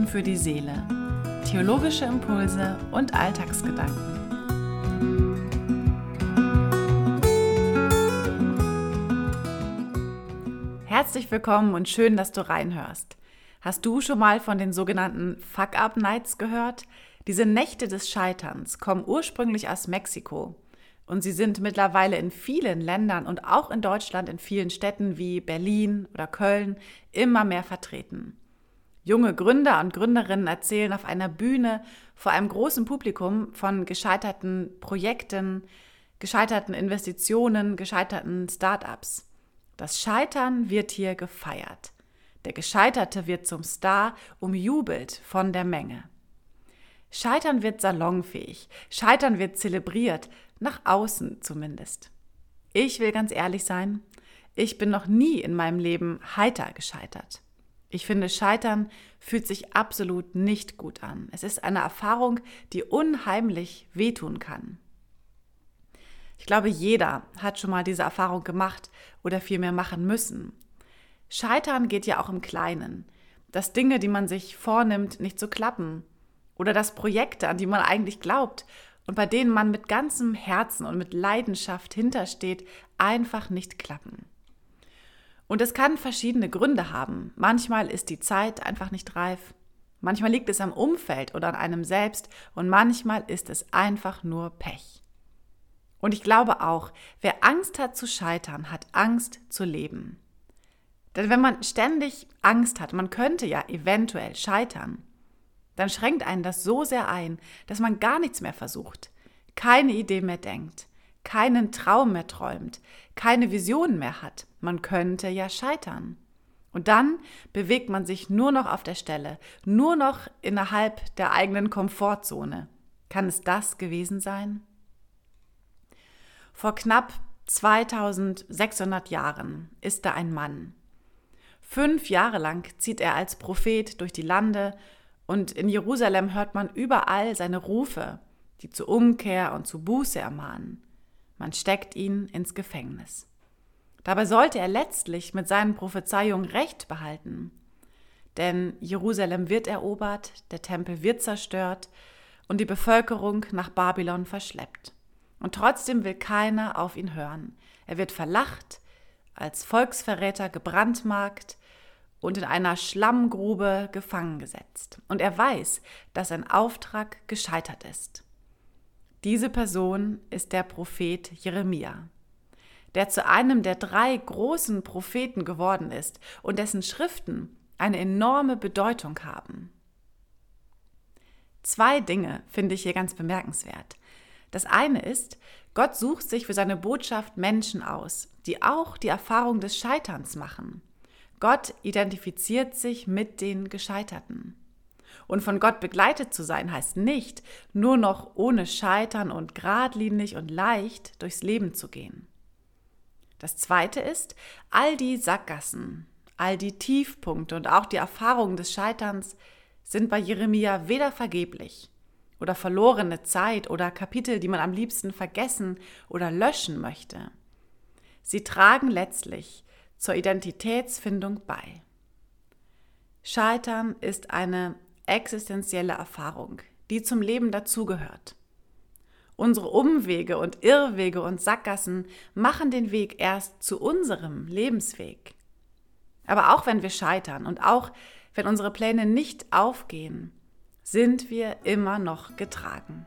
tun für die Seele. Theologische Impulse und Alltagsgedanken. Herzlich willkommen und schön, dass du reinhörst. Hast du schon mal von den sogenannten Fuck-Up-Nights gehört? Diese Nächte des Scheiterns kommen ursprünglich aus Mexiko und sie sind mittlerweile in vielen Ländern und auch in Deutschland in vielen Städten wie Berlin oder Köln immer mehr vertreten. Junge Gründer und Gründerinnen erzählen auf einer Bühne vor einem großen Publikum von gescheiterten Projekten, gescheiterten Investitionen, gescheiterten Startups. Das Scheitern wird hier gefeiert. Der Gescheiterte wird zum Star, umjubelt von der Menge. Scheitern wird salonfähig, Scheitern wird zelebriert, nach außen zumindest. Ich will ganz ehrlich sein, ich bin noch nie in meinem Leben heiter gescheitert. Ich finde, Scheitern fühlt sich absolut nicht gut an. Es ist eine Erfahrung, die unheimlich wehtun kann. Ich glaube, jeder hat schon mal diese Erfahrung gemacht oder vielmehr machen müssen. Scheitern geht ja auch im Kleinen. Dass Dinge, die man sich vornimmt, nicht so klappen. Oder dass Projekte, an die man eigentlich glaubt und bei denen man mit ganzem Herzen und mit Leidenschaft hintersteht, einfach nicht klappen. Und es kann verschiedene Gründe haben. Manchmal ist die Zeit einfach nicht reif. Manchmal liegt es am Umfeld oder an einem selbst und manchmal ist es einfach nur Pech. Und ich glaube auch, wer Angst hat zu scheitern, hat Angst zu leben. Denn wenn man ständig Angst hat, man könnte ja eventuell scheitern, dann schränkt einen das so sehr ein, dass man gar nichts mehr versucht, keine Idee mehr denkt, keinen Traum mehr träumt, keine Visionen mehr hat. Man könnte ja scheitern. Und dann bewegt man sich nur noch auf der Stelle, nur noch innerhalb der eigenen Komfortzone. Kann es das gewesen sein? Vor knapp 2600 Jahren ist da ein Mann. Fünf Jahre lang zieht er als Prophet durch die Lande und in Jerusalem hört man überall seine Rufe, die zur Umkehr und zu Buße ermahnen. Man steckt ihn ins Gefängnis. Dabei sollte er letztlich mit seinen Prophezeiungen Recht behalten. Denn Jerusalem wird erobert, der Tempel wird zerstört und die Bevölkerung nach Babylon verschleppt. Und trotzdem will keiner auf ihn hören. Er wird verlacht, als Volksverräter gebrandmarkt und in einer Schlammgrube gefangen gesetzt. Und er weiß, dass sein Auftrag gescheitert ist. Diese Person ist der Prophet Jeremia, der zu einem der drei großen Propheten geworden ist und dessen Schriften eine enorme Bedeutung haben. Zwei Dinge finde ich hier ganz bemerkenswert. Das eine ist, Gott sucht sich für seine Botschaft Menschen aus, die auch die Erfahrung des Scheiterns machen. Gott identifiziert sich mit den Gescheiterten. Und von Gott begleitet zu sein heißt nicht, nur noch ohne Scheitern und geradlinig und leicht durchs Leben zu gehen. Das Zweite ist, all die Sackgassen, all die Tiefpunkte und auch die Erfahrungen des Scheiterns sind bei Jeremia weder vergeblich oder verlorene Zeit oder Kapitel, die man am liebsten vergessen oder löschen möchte. Sie tragen letztlich zur Identitätsfindung bei. Scheitern ist eine existenzielle Erfahrung, die zum Leben dazugehört. Unsere Umwege und Irrwege und Sackgassen machen den Weg erst zu unserem Lebensweg. Aber auch wenn wir scheitern und auch wenn unsere Pläne nicht aufgehen, sind wir immer noch getragen.